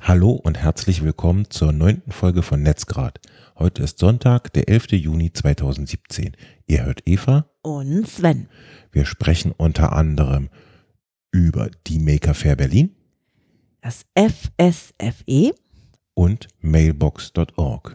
Hallo und herzlich willkommen zur neunten Folge von Netzgrad. Heute ist Sonntag, der 11. Juni 2017. Ihr hört Eva Und Sven. Wir sprechen unter anderem über die Maker Fair Berlin Das FSFE. und mailbox.org.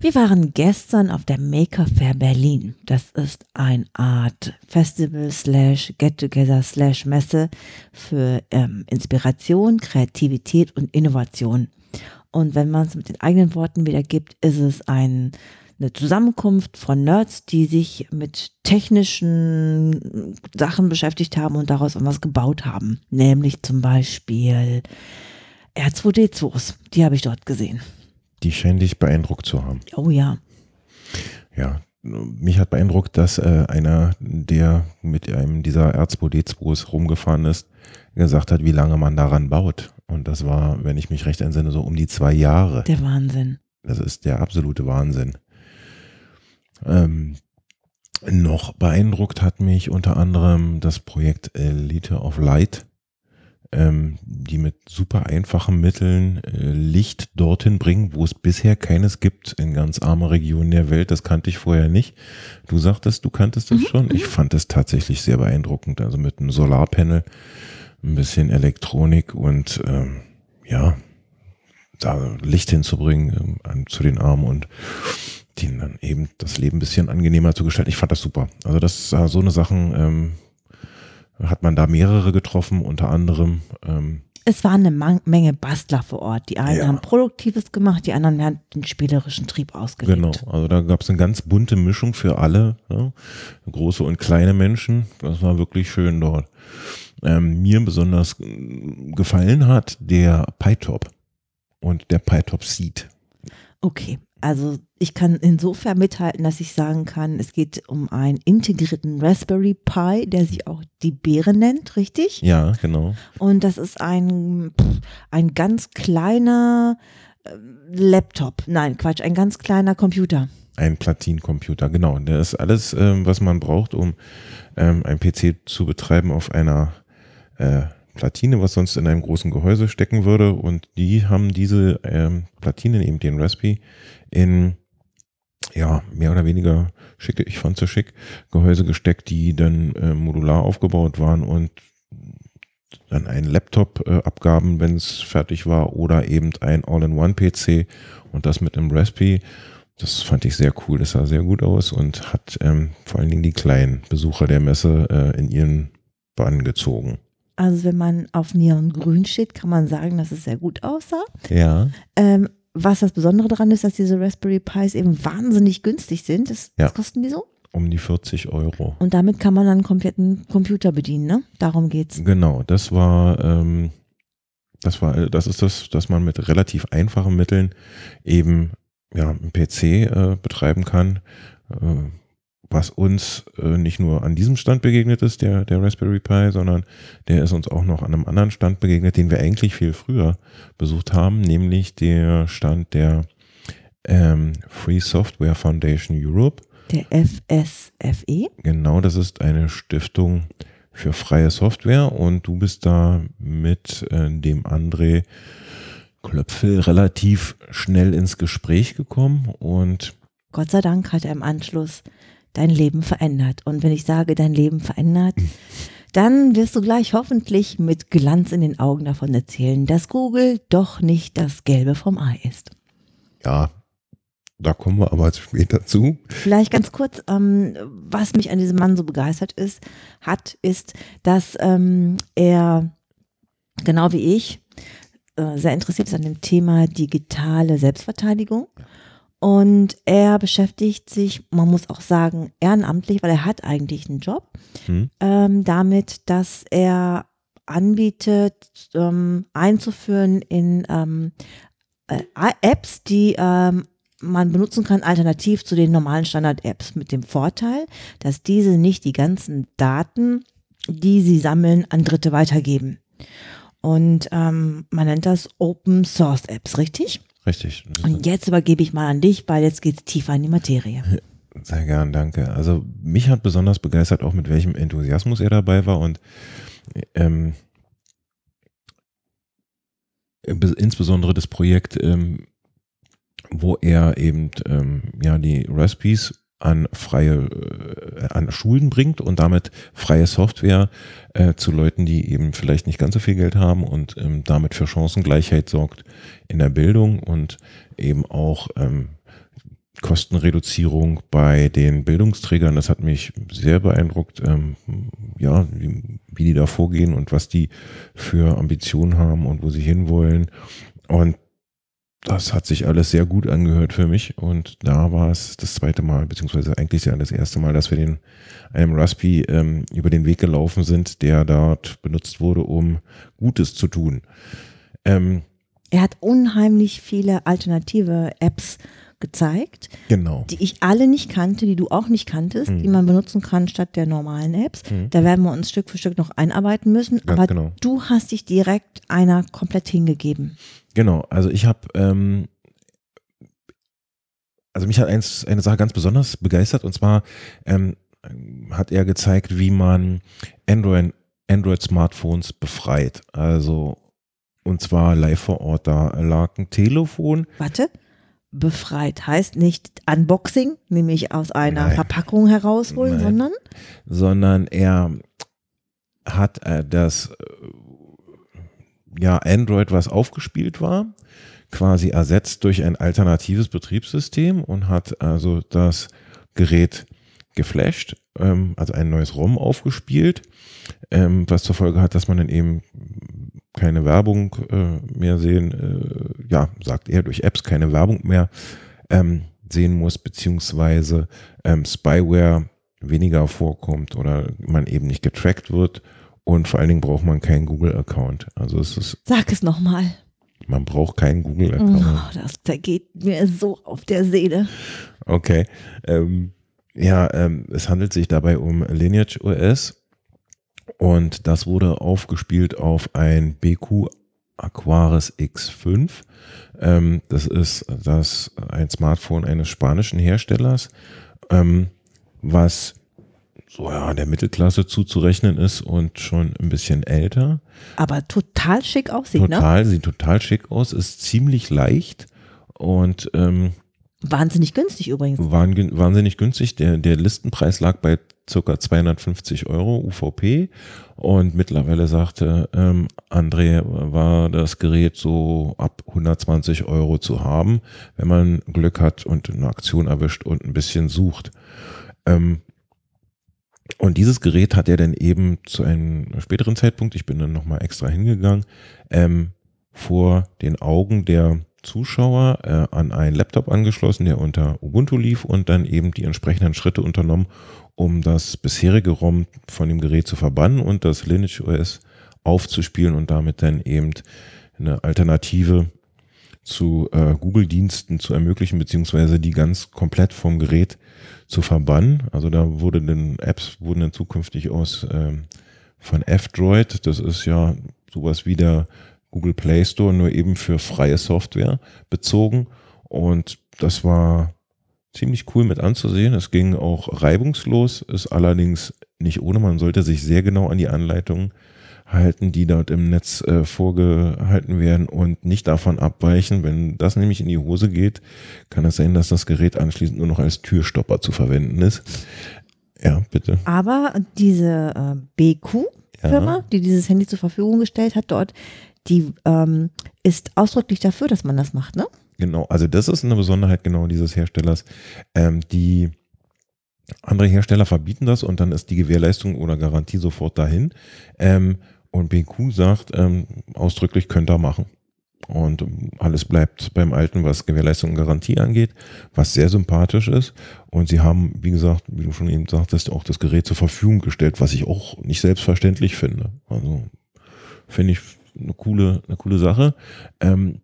Wir waren gestern auf der Maker Fair Berlin. Das ist eine Art Festival slash Get-Together slash Messe für ähm, Inspiration, Kreativität und Innovation. Und wenn man es mit den eigenen Worten wiedergibt, ist es ein, eine Zusammenkunft von Nerds, die sich mit technischen Sachen beschäftigt haben und daraus etwas gebaut haben. Nämlich zum Beispiel R2D2s. Die habe ich dort gesehen. Die scheinen dich beeindruckt zu haben. Oh ja. Ja, mich hat beeindruckt, dass äh, einer, der mit einem dieser R2D2s rumgefahren ist, gesagt hat, wie lange man daran baut. Und das war, wenn ich mich recht entsinne, so um die zwei Jahre. Der Wahnsinn. Das ist der absolute Wahnsinn. Ähm, noch beeindruckt hat mich unter anderem das Projekt Elite of Light, ähm, die mit super einfachen Mitteln äh, Licht dorthin bringen, wo es bisher keines gibt in ganz arme Regionen der Welt. Das kannte ich vorher nicht. Du sagtest, du kanntest das schon. Ich fand es tatsächlich sehr beeindruckend. Also mit einem Solarpanel, ein bisschen Elektronik und ähm, ja, da Licht hinzubringen ähm, zu den Armen und denen dann eben das Leben ein bisschen angenehmer zu gestalten. Ich fand das super. Also das so eine Sachen ähm, hat man da mehrere getroffen, unter anderem ähm, Es waren eine Menge Bastler vor Ort. Die einen Ja. haben Produktives gemacht, die anderen haben den spielerischen Trieb ausgelebt. Genau, also da gab es eine ganz bunte Mischung für alle, ja? große und kleine Menschen. Das war wirklich schön dort. Ähm, mir besonders äh, gefallen hat der PyTop und der PyTop Seed. Okay, also ich kann insofern mithalten, dass ich sagen kann, es geht um einen integrierten Raspberry Pi, der sich auch die Beere nennt, richtig? Ja, genau. Und das ist ein, pff, ein ganz kleiner äh, Laptop. Nein, Quatsch, ein ganz kleiner Computer. Ein Platinencomputer, genau. Der ist alles, ähm, was man braucht, um ähm, ein PC zu betreiben auf einer äh, Platine, was sonst in einem großen Gehäuse stecken würde. Und die haben diese ähm, Platinen, eben den Raspberry, in ja, mehr oder weniger schicke, ich fand sie schick, Gehäuse gesteckt, die dann äh, modular aufgebaut waren und dann einen Laptop äh, abgaben, wenn es fertig war, oder eben ein All-in-One-PC und das mit einem Raspberry. Das fand ich sehr cool. Das sah sehr gut aus und hat ähm, vor allen Dingen die kleinen Besucher der Messe äh, in ihren Bann gezogen. Also wenn man auf Neongrün steht, kann man sagen, dass es sehr gut aussah. Ja. Ähm, was das Besondere daran ist, dass diese Raspberry Pis eben wahnsinnig günstig sind. Das, Ja. Was kosten die so? Um die 40 Euro. Und damit kann man dann einen kompletten Computer bedienen, ne? Darum geht's. Genau, das war, ähm, das war, das ist das, dass man mit relativ einfachen Mitteln eben ja, einen PC äh, betreiben kann, äh, was uns äh, nicht nur an diesem Stand begegnet ist, der, der Raspberry Pi, sondern der ist uns auch noch an einem anderen Stand begegnet, den wir eigentlich viel früher besucht haben, nämlich der Stand der ähm, Free Software Foundation Europe. Der FSFE. Genau, das ist eine Stiftung für freie Software und du bist da mit äh, dem André Klöpfel relativ schnell ins Gespräch gekommen und Gott sei Dank hat er im Anschluss dein Leben verändert. Und wenn ich sage, dein Leben verändert, dann wirst du gleich hoffentlich mit Glanz in den Augen davon erzählen, dass Google doch nicht das Gelbe vom Ei ist. ja, da kommen wir aber später zu. Vielleicht ganz kurz, ähm, was mich an diesem Mann so begeistert ist, hat, ist, dass ähm, er genau wie ich äh, sehr interessiert ist an dem Thema digitale Selbstverteidigung. Und er beschäftigt sich, man muss auch sagen, ehrenamtlich, weil er hat eigentlich einen Job, Hm? ähm, damit, dass er anbietet, ähm, einzuführen in ähm, äh, Apps, die ähm, man benutzen kann, alternativ zu den normalen Standard-Apps, mit dem Vorteil, dass diese nicht die ganzen Daten die sie sammeln, an Dritte weitergeben. Und ähm, man nennt das Open Source Apps, richtig? Richtig. Und jetzt übergebe ich mal an dich, weil jetzt geht es tiefer in die Materie. Sehr gern, danke. Also mich hat besonders begeistert, auch mit welchem Enthusiasmus er dabei war und ähm, insbesondere das Projekt, ähm, wo er eben ähm, ja die Recipes an freie, äh, an Schulen bringt und damit freie Software äh, zu Leuten, die eben vielleicht nicht ganz so viel Geld haben und ähm, damit für Chancengleichheit sorgt in der Bildung und eben auch ähm, Kostenreduzierung bei den Bildungsträgern. Das hat mich sehr beeindruckt, ähm, ja, wie, wie die da vorgehen und was die für Ambitionen haben und wo sie hinwollen. Und das hat sich alles sehr gut angehört für mich und da war es das zweite Mal, beziehungsweise eigentlich ja das erste Mal, dass wir den einem Raspi ähm, über den Weg gelaufen sind, der dort benutzt wurde, um Gutes zu tun. Ähm, er hat unheimlich viele alternative Apps gezeigt, genau. die ich alle nicht kannte, die du auch nicht kanntest, mhm. die man benutzen kann statt der normalen Apps. Mhm. Da werden wir uns Stück für Stück noch einarbeiten müssen. Ganz aber genau. du hast dich direkt einer komplett hingegeben. Genau, also ich habe, ähm, also mich hat eins, eine Sache ganz besonders begeistert und zwar ähm, hat er gezeigt, wie man Android, Android Smartphones befreit. Also und zwar live vor Ort. Da lag ein Telefon. Warte, befreit heißt nicht Unboxing, nämlich aus einer Nein. Verpackung herausholen, Nein. sondern? Sondern er hat äh, das ja, Android, was aufgespielt war, quasi ersetzt durch ein alternatives Betriebssystem und hat also das Gerät geflasht, ähm, also ein neues ROM aufgespielt, ähm, was zur Folge hat, dass man dann eben keine Werbung äh, mehr sehen, äh, ja, sagt er, durch Apps keine Werbung mehr ähm, sehen muss, beziehungsweise ähm, Spyware weniger vorkommt oder man eben nicht getrackt wird und vor allen Dingen braucht man keinen Google-Account. Also es ist. Sag es nochmal. Man braucht keinen Google-Account. Oh, das zergeht mir so auf der Seele. Okay. Ähm, ja, ähm, es handelt sich dabei um Lineage OS und das wurde aufgespielt auf ein BQ Aquaris X5. Ähm, das ist das ein Smartphone eines spanischen Herstellers, ähm, was so ja, der Mittelklasse zuzurechnen ist und schon ein bisschen älter. Aber total schick aussieht, total, ne? Total, sieht total schick aus, ist ziemlich leicht und ähm, wahnsinnig günstig übrigens. wahnsinnig günstig. Der, der Listenpreis lag bei ca. 250 Euro UVP und mittlerweile sagte ähm, André, war das Gerät so ab 120 Euro zu haben, wenn man Glück hat und eine Aktion erwischt und ein bisschen sucht. Ähm, und dieses Gerät hat er dann eben zu einem späteren Zeitpunkt, ich bin dann nochmal extra hingegangen, ähm, vor den Augen der Zuschauer äh, an einen Laptop angeschlossen, der unter Ubuntu lief und dann eben die entsprechenden Schritte unternommen, um das bisherige ROM von dem Gerät zu verbannen und das Lineage OS aufzuspielen und damit dann eben eine Alternative zu äh, Google-Diensten zu ermöglichen, beziehungsweise die ganz komplett vom Gerät zu verbannen. Also da wurde dann Apps wurden dann zukünftig aus ähm, von F-Droid, das ist ja sowas wie der Google Play Store, nur eben für freie Software bezogen. Und das war ziemlich cool mit anzusehen. Es ging auch reibungslos, ist allerdings nicht ohne. Man sollte sich sehr genau an die Anleitungen halten, die dort im Netz äh, vorgehalten werden und nicht davon abweichen. Wenn das nämlich in die Hose geht, kann es sein, dass das Gerät anschließend nur noch als Türstopper zu verwenden ist. Ja, bitte. Aber diese äh, BQ-Firma, ja. die dieses Handy zur Verfügung gestellt hat, dort, die ähm, ist ausdrücklich dafür, dass man das macht, ne? Genau, also das ist eine Besonderheit genau dieses Herstellers. Ähm, die andere Hersteller verbieten das und dann ist die Gewährleistung oder Garantie sofort dahin. Ähm, und BQ sagt ähm, ausdrücklich, könnt ihr machen. Und ähm, alles bleibt beim Alten, was Gewährleistung und Garantie angeht, was sehr sympathisch ist. Und sie haben, wie gesagt, wie du schon eben sagtest, auch das Gerät zur Verfügung gestellt, was ich auch nicht selbstverständlich finde. Also finde ich eine coole, eine coole Sache. Ähm,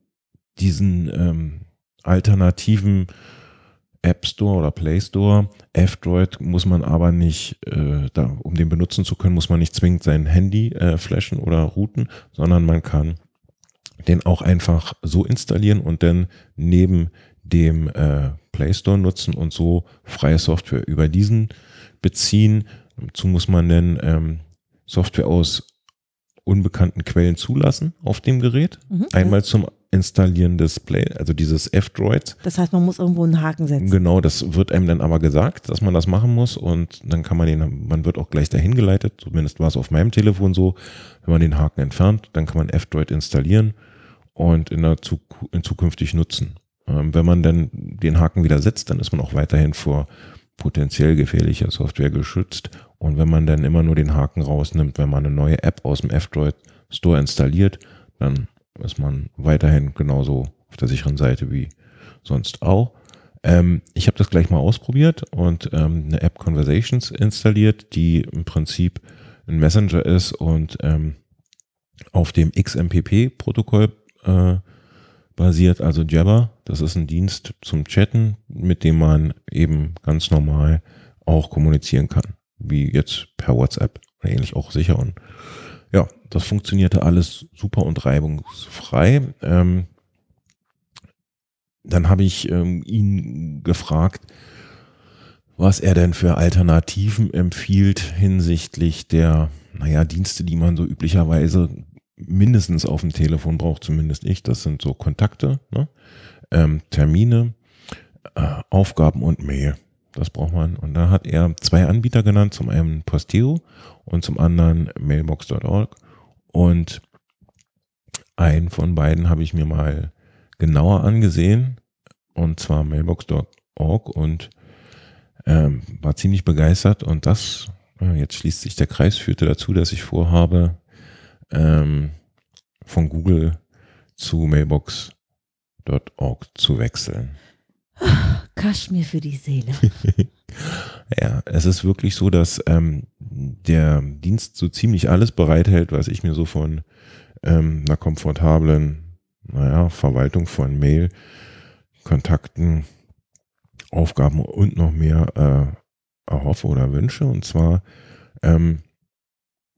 diesen ähm, alternativen App Store oder Play Store. F-Droid muss man aber nicht, äh, da, um den benutzen zu können, muss man nicht zwingend sein Handy äh, flashen oder routen, sondern man kann den auch einfach so installieren und dann neben dem äh, Play Store nutzen und so freie Software über diesen beziehen. Dazu muss man dann ähm, Software aus unbekannten Quellen zulassen auf dem Gerät. Mhm. Einmal zum Installieren des Play, also dieses F-Droid. Das heißt, man muss irgendwo einen Haken setzen. Genau, das wird einem dann aber gesagt, dass man das machen muss und dann kann man den, man wird auch gleich dahin geleitet, zumindest war es auf meinem Telefon so, wenn man den Haken entfernt, dann kann man F-Droid installieren und in der Zuk in zukünftig nutzen. Ähm, wenn man dann den Haken wieder setzt, dann ist man auch weiterhin vor potenziell gefährlicher Software geschützt. Und wenn man dann immer nur den Haken rausnimmt, wenn man eine neue App aus dem F-Droid Store installiert, dann ist man weiterhin genauso auf der sicheren Seite wie sonst auch. Ähm, ich habe das gleich mal ausprobiert und ähm, eine App Conversations installiert, die im Prinzip ein Messenger ist und ähm, auf dem XMPP-Protokoll äh, basiert, also Jabber. Das ist ein Dienst zum Chatten, mit dem man eben ganz normal auch kommunizieren kann, wie jetzt per WhatsApp, ähnlich auch sicher. Und ja, das funktionierte alles super und reibungsfrei. Ähm, dann habe ich ähm, ihn gefragt, was er denn für Alternativen empfiehlt hinsichtlich der, naja, Dienste, die man so üblicherweise mindestens auf dem Telefon braucht, zumindest ich. Das sind so Kontakte, ne? ähm, Termine, äh, Aufgaben und Mail. Das braucht man. Und da hat er zwei Anbieter genannt, zum einen Posteo und zum anderen mailbox.org. Und einen von beiden habe ich mir mal genauer angesehen, und zwar mailbox.org und ähm, war ziemlich begeistert. Und das, äh, jetzt schließt sich der Kreis, führte dazu, dass ich vorhabe, ähm, von Google zu mailbox.org zu wechseln. Kaschmir für die Seele. ja, es ist wirklich so, dass ähm, der Dienst so ziemlich alles bereithält, was ich mir so von ähm, einer komfortablen, naja, Verwaltung von Mail, Kontakten, Aufgaben und noch mehr äh, erhoffe oder wünsche. Und zwar ähm,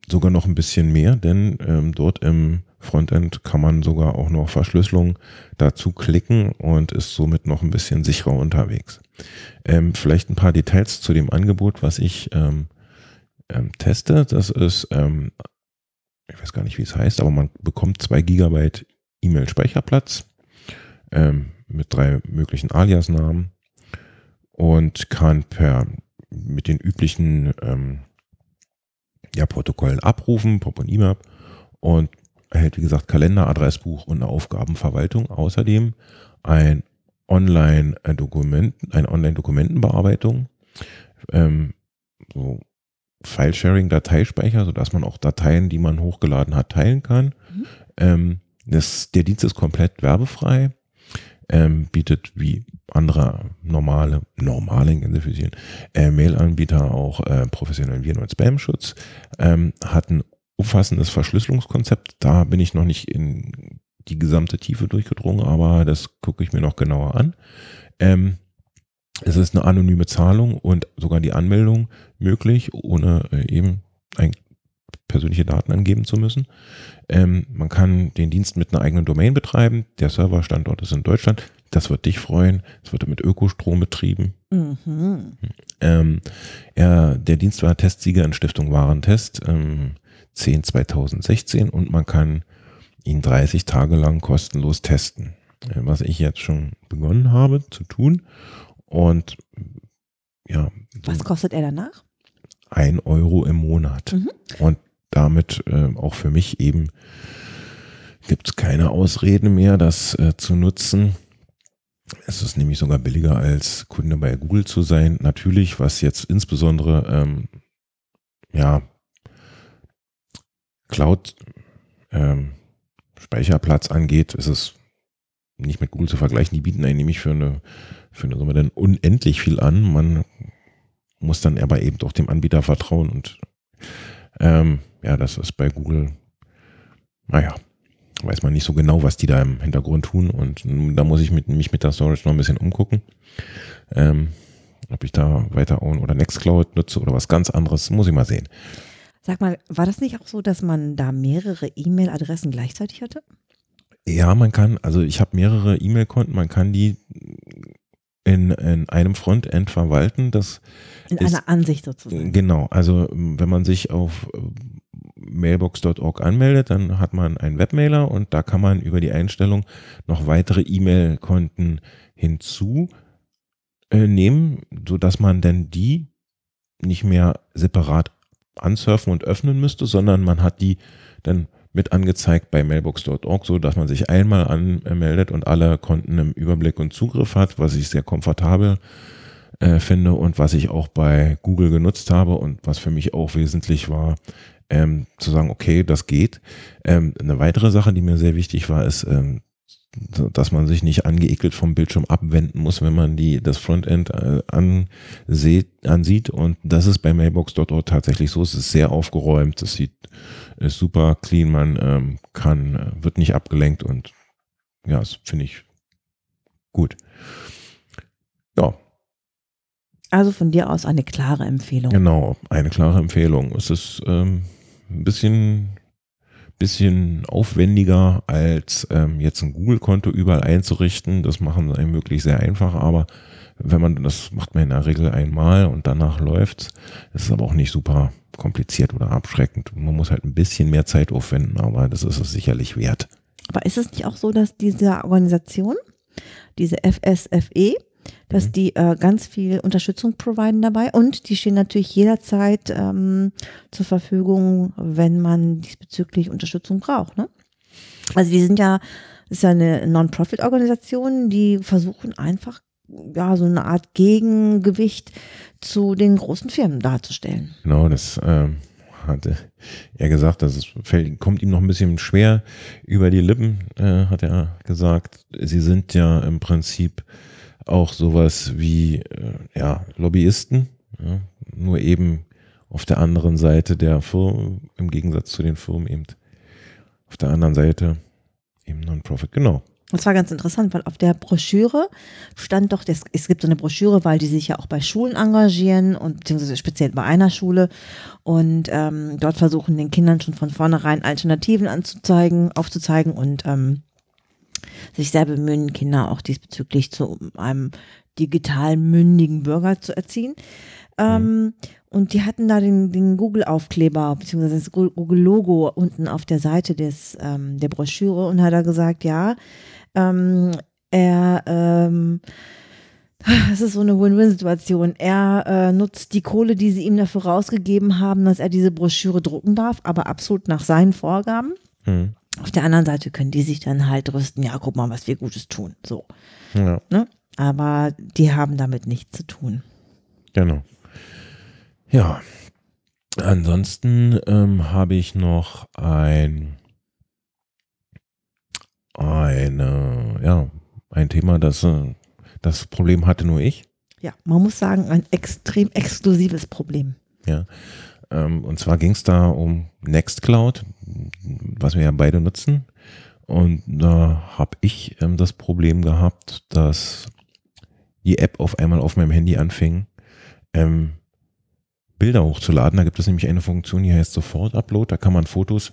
sogar noch ein bisschen mehr, denn ähm, dort im Frontend kann man sogar auch noch Verschlüsselung dazu klicken und ist somit noch ein bisschen sicherer unterwegs. Ähm, vielleicht ein paar Details zu dem Angebot, was ich ähm, ähm, teste. Das ist, ähm, ich weiß gar nicht, wie es heißt, aber man bekommt zwei Gigabyte E-Mail-Speicherplatz ähm, mit drei möglichen Alias-Namen und kann per mit den üblichen ähm, ja, Protokollen abrufen, Pop und IMAP und erhält, wie gesagt, Kalender, Adressbuch und eine Aufgabenverwaltung. Außerdem ein Online-Dokument, eine Online-Dokumentenbearbeitung, ähm, so File-Sharing, Dateispeicher, sodass man auch Dateien, die man hochgeladen hat, teilen kann. Mhm. Ähm, das, der Dienst ist komplett werbefrei, ähm, bietet wie andere normale, normale äh, Mail-Anbieter auch äh, professionellen Viren- und Spam-Schutz, ähm, hat ein umfassendes Verschlüsselungskonzept. Da bin ich noch nicht in die gesamte Tiefe durchgedrungen, aber das gucke ich mir noch genauer an. Ähm, es ist eine anonyme Zahlung und sogar die Anmeldung möglich, ohne äh, eben ein, persönliche Daten angeben zu müssen. Ähm, man kann den Dienst mit einer eigenen Domain betreiben. Der Serverstandort ist in Deutschland. Das wird dich freuen. Es wird mit Ökostrom betrieben. Mhm. Ähm, er, der Dienst war Testsieger in Stiftung Warentest ähm, 10 2016 und man kann ihn 30 Tage lang kostenlos testen. Was ich jetzt schon begonnen habe zu tun. Und ja. Was kostet er danach? Ein Euro im Monat. Mhm. Und damit äh, auch für mich eben gibt es keine Ausreden mehr, das äh, zu nutzen. Es ist nämlich sogar billiger als Kunde bei Google zu sein. Natürlich, was jetzt insbesondere ähm, ja Cloud ähm, angeht, ist es nicht mit Google zu vergleichen. Die bieten einen nämlich für eine für eine Summe dann unendlich viel an. Man muss dann aber eben doch dem Anbieter vertrauen und ähm, ja, das ist bei Google, naja, weiß man nicht so genau, was die da im Hintergrund tun und da muss ich mit, mich mit der Storage noch ein bisschen umgucken. Ähm, ob ich da weiter Own oder Nextcloud nutze oder was ganz anderes, muss ich mal sehen. Sag mal, war das nicht auch so, dass man da mehrere E-Mail-Adressen gleichzeitig hatte? Ja, man kann, also ich habe mehrere E-Mail-Konten, man kann die in, in einem Frontend verwalten. Das in ist, einer Ansicht sozusagen. Genau, also wenn man sich auf äh, mailbox.org anmeldet, dann hat man einen Webmailer und da kann man über die Einstellung noch weitere E-Mail-Konten hinzunehmen, äh, sodass man dann die nicht mehr separat ansurfen und öffnen müsste, sondern man hat die dann mit angezeigt bei mailbox.org, so dass man sich einmal anmeldet und alle Konten im Überblick und Zugriff hat, was ich sehr komfortabel äh, finde und was ich auch bei Google genutzt habe und was für mich auch wesentlich war, ähm, zu sagen, okay, das geht. Ähm, eine weitere Sache, die mir sehr wichtig war, ist, ähm, dass man sich nicht angeekelt vom Bildschirm abwenden muss, wenn man die, das Frontend äh, ansieht, ansieht. Und das ist bei Mailbox.org tatsächlich so. Es ist sehr aufgeräumt. Es sieht ist super clean. Man ähm, kann, äh, wird nicht abgelenkt und ja, das finde ich gut. Ja. Also von dir aus eine klare Empfehlung. Genau, eine klare Empfehlung. Es ist ähm, ein bisschen bisschen aufwendiger als ähm, jetzt ein Google-Konto überall einzurichten. Das machen sie wirklich sehr einfach, aber wenn man das macht man in der Regel einmal und danach läuft's. Das ist aber auch nicht super kompliziert oder abschreckend. Man muss halt ein bisschen mehr Zeit aufwenden, aber das ist es sicherlich wert. Aber ist es nicht auch so, dass diese Organisation, diese FSFE, dass mhm. die äh, ganz viel Unterstützung providen dabei und die stehen natürlich jederzeit ähm, zur Verfügung, wenn man diesbezüglich Unterstützung braucht. Ne? Also die sind ja, ist ja eine Non-Profit-Organisation, die versuchen einfach ja so eine Art Gegengewicht zu den großen Firmen darzustellen. Genau, das ähm, hatte er gesagt, das fällt, kommt ihm noch ein bisschen schwer über die Lippen, äh, hat er gesagt. Sie sind ja im Prinzip auch sowas wie äh, ja, Lobbyisten, ja, nur eben auf der anderen Seite der Firmen, im Gegensatz zu den Firmen eben auf der anderen Seite eben Non-Profit, genau. Das war ganz interessant, weil auf der Broschüre stand doch, es gibt so eine Broschüre, weil die sich ja auch bei Schulen engagieren und beziehungsweise speziell bei einer Schule und ähm, dort versuchen den Kindern schon von vornherein Alternativen anzuzeigen, aufzuzeigen und ähm, sich sehr bemühen, Kinder auch diesbezüglich zu einem digital mündigen Bürger zu erziehen. Ähm. Und die hatten da den, den Google-Aufkleber, beziehungsweise das Google-Logo unten auf der Seite des, ähm, der Broschüre und hat da gesagt, ja, ähm, er, ähm, das ist so eine Win-Win-Situation. Er äh, nutzt die Kohle, die sie ihm dafür rausgegeben haben, dass er diese Broschüre drucken darf, aber absolut nach seinen Vorgaben. Mhm. Auf der anderen Seite können die sich dann halt rüsten, ja, guck mal, was wir Gutes tun. So. Ja. Ne? Aber die haben damit nichts zu tun. Genau. Ja. Ansonsten ähm, habe ich noch ein eine, ja, ein Thema, das äh, das Problem hatte nur ich. Ja, man muss sagen, ein extrem exklusives Problem. Ja. Ähm, und zwar ging es da um Nextcloud, was wir ja beide nutzen. Und da habe ich ähm, das Problem gehabt, dass die App auf einmal auf meinem Handy anfing, ähm, Bilder hochzuladen. Da gibt es nämlich eine Funktion, die heißt Sofort Upload. Da kann man Fotos,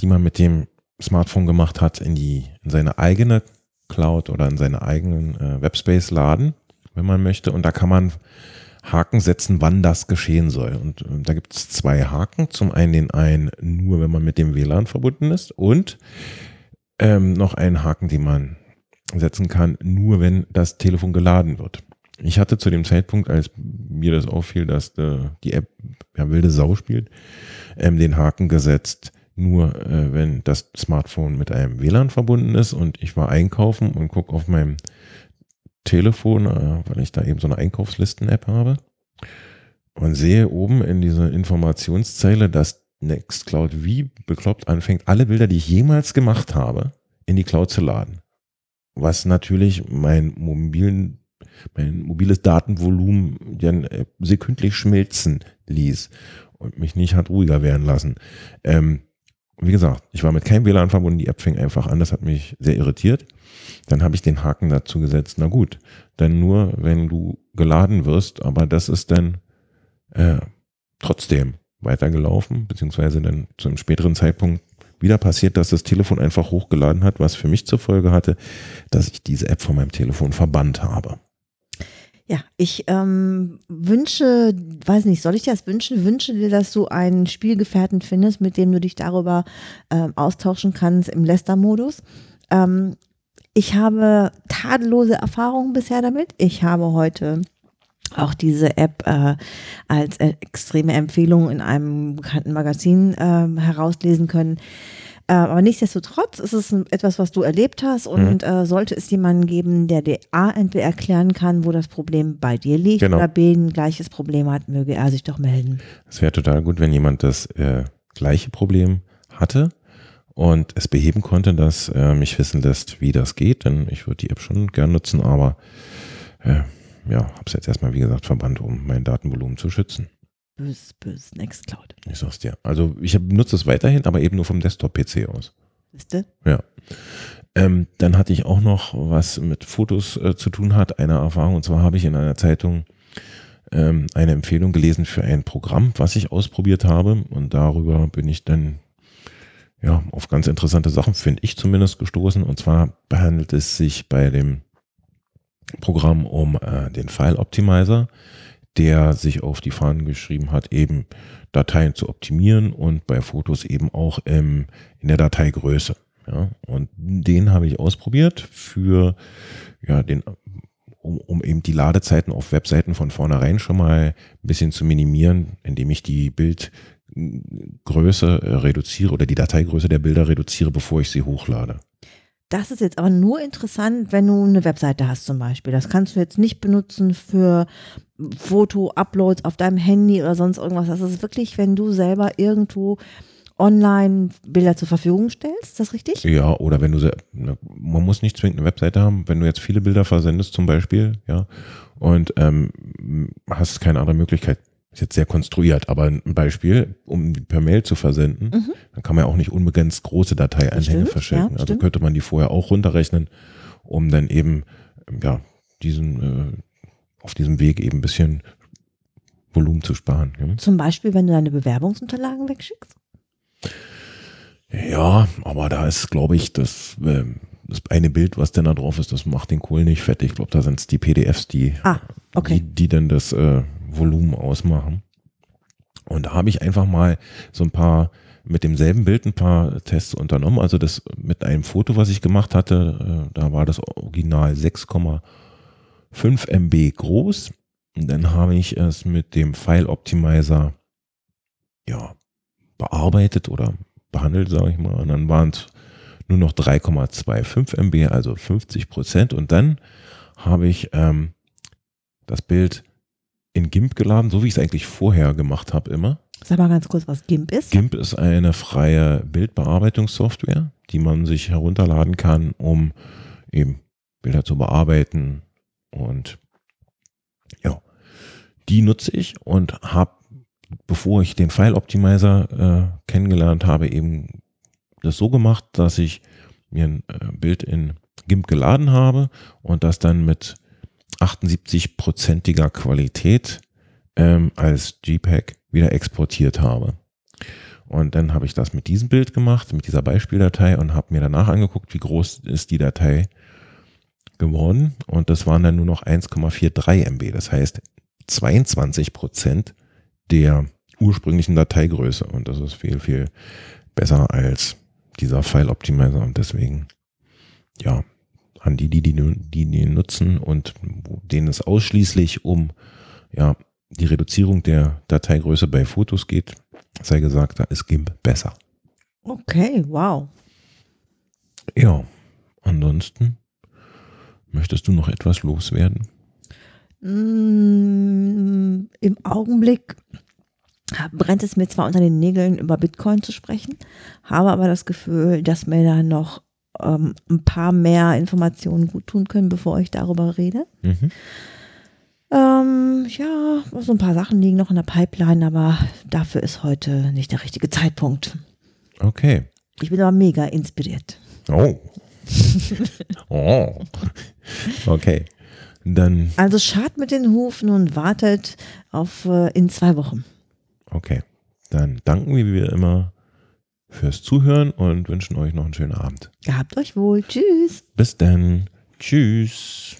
die man mit dem Smartphone gemacht hat, in die in seine eigene Cloud oder in seine eigenen äh, Webspace laden, wenn man möchte. Und da kann man Haken setzen, wann das geschehen soll. Und äh, da gibt es zwei Haken. Zum einen den einen nur, wenn man mit dem WLAN verbunden ist und ähm, noch einen Haken, den man setzen kann, nur wenn das Telefon geladen wird. Ich hatte zu dem Zeitpunkt, als mir das auffiel, dass äh, die App ja, wilde Sau spielt, ähm, den Haken gesetzt, nur äh, wenn das Smartphone mit einem WLAN verbunden ist und ich war einkaufen und gucke auf meinem Telefon, äh, weil ich da eben so eine Einkaufslisten-App habe und sehe oben in dieser Informationszeile, dass Nextcloud wie bekloppt anfängt, alle Bilder, die ich jemals gemacht habe, in die Cloud zu laden. Was natürlich mein mobilen mein mobiles Datenvolumen dann äh, sekündlich schmelzen ließ und mich nicht hat ruhiger werden lassen. Ähm, wie gesagt, ich war mit keinem WLAN verbunden, die App fing einfach an, das hat mich sehr irritiert. Dann habe ich den Haken dazu gesetzt, na gut, dann nur, wenn du geladen wirst, aber das ist dann äh, trotzdem weitergelaufen, beziehungsweise dann zu einem späteren Zeitpunkt wieder passiert, dass das Telefon einfach hochgeladen hat, was für mich zur Folge hatte, dass ich diese App von meinem Telefon verbannt habe. Ja, ich ähm, wünsche, weiß nicht, soll ich dir das wünschen? Wünsche dir, dass du einen Spielgefährten findest, mit dem du dich darüber ähm, austauschen kannst im Lester-Modus. Ähm, ich habe tadellose Erfahrungen bisher damit. Ich habe heute auch diese App äh, als extreme Empfehlung in einem bekannten Magazin äh, herauslesen können. Äh, aber nichtsdestotrotz ist es etwas, was du erlebt hast und mhm. äh, sollte es jemanden geben, der dir A entweder erklären kann, wo das Problem bei dir liegt genau. oder B ein gleiches Problem hat, möge er sich doch melden. Es wäre total gut, wenn jemand das äh, gleiche Problem hatte und es beheben konnte, dass er mich wissen lässt, wie das geht, denn ich würde die App schon gern nutzen, aber äh, ja, habe es jetzt erstmal, wie gesagt, verbannt, um mein Datenvolumen zu schützen. Bös, bös, Nextcloud. Ich sag's dir. Also ich nutze es weiterhin, aber eben nur vom Desktop-PC aus. Wisst Ja. Ähm, dann hatte ich auch noch was mit Fotos äh, zu tun hat, eine Erfahrung. Und zwar habe ich in einer Zeitung ähm, eine Empfehlung gelesen für ein Programm, was ich ausprobiert habe. Und darüber bin ich dann ja auf ganz interessante Sachen, finde ich zumindest, gestoßen. Und zwar behandelt es sich bei dem Programm um äh, den File Optimizer der sich auf die Fahnen geschrieben hat, eben Dateien zu optimieren und bei Fotos eben auch im, in der Dateigröße. Ja, und den habe ich ausprobiert für ja, den, um, um eben die Ladezeiten auf Webseiten von vornherein schon mal ein bisschen zu minimieren, indem ich die Bildgröße äh, reduziere oder die Dateigröße der Bilder reduziere, bevor ich sie hochlade. Das ist jetzt aber nur interessant, wenn du eine Webseite hast zum Beispiel. Das kannst du jetzt nicht benutzen für Foto-Uploads auf deinem Handy oder sonst irgendwas. Das ist wirklich, wenn du selber irgendwo online Bilder zur Verfügung stellst, ist das richtig? Ja, oder wenn du, man muss nicht zwingend eine Webseite haben, wenn du jetzt viele Bilder versendest zum Beispiel, ja, und ähm, hast keine andere Möglichkeit, ist jetzt sehr konstruiert, aber ein Beispiel, um per Mail zu versenden, mhm. dann kann man ja auch nicht unbegrenzt große Dateieinhänge verschicken. Ja, also könnte man die vorher auch runterrechnen, um dann eben ja diesen äh, auf diesem Weg eben ein bisschen Volumen zu sparen. Ja. Zum Beispiel, wenn du deine Bewerbungsunterlagen wegschickst? Ja, aber da ist, glaube ich, das, äh, das eine Bild, was denn da drauf ist, das macht den Kohl nicht fett. Ich glaube, da sind es die PDFs, die, ah, okay. die, die dann das äh, Volumen ausmachen. Und da habe ich einfach mal so ein paar mit demselben Bild ein paar Tests unternommen. Also das mit einem Foto, was ich gemacht hatte, äh, da war das Original 6,5 MB groß. Und dann habe ich es mit dem File Optimizer ja, bearbeitet oder behandelt, sage ich mal. Und dann waren es nur noch 3,25 MB, also 50 Prozent. Und dann habe ich ähm, das Bild in GIMP geladen, so wie ich es eigentlich vorher gemacht habe immer. Sag mal ganz kurz, was GIMP ist. GIMP ist eine freie Bildbearbeitungssoftware, die man sich herunterladen kann, um eben Bilder zu bearbeiten. Und ja, die nutze ich und habe, bevor ich den File Optimizer äh, kennengelernt habe, eben das so gemacht, dass ich mir ein äh, Bild in GIMP geladen habe und das dann mit 78-prozentiger Qualität ähm, als JPEG wieder exportiert habe. Und dann habe ich das mit diesem Bild gemacht, mit dieser Beispieldatei und habe mir danach angeguckt, wie groß ist die Datei geworden. Und das waren dann nur noch 1,43 MB. Das heißt 22 Prozent der ursprünglichen Dateigröße. Und das ist viel, viel besser als dieser File Optimizer. Und deswegen, ja, an die, die, die, die den nutzen und denen es ausschließlich um ja, die Reduzierung der Dateigröße bei Fotos geht, sei gesagt, da ist GIMP besser. Okay, wow. Ja, ansonsten möchtest du noch etwas loswerden? Mm, Im Augenblick brennt es mir zwar unter den Nägeln, über Bitcoin zu sprechen, habe aber das Gefühl, dass mir da noch ähm, ein paar mehr Informationen gut tun können, bevor ich darüber rede. Mhm. Ähm, ja, so ein paar Sachen liegen noch in der Pipeline, aber dafür ist heute nicht der richtige Zeitpunkt. Okay. Ich bin aber mega inspiriert. Oh. oh. Okay. Dann, Also schart mit den Hufen und wartet auf äh, in zwei Wochen. okay. Dann danken wir wie immer fürs Zuhören und wünschen euch noch einen schönen Abend. Gehabt euch wohl. Tschüss. Bis dann. Tschüss.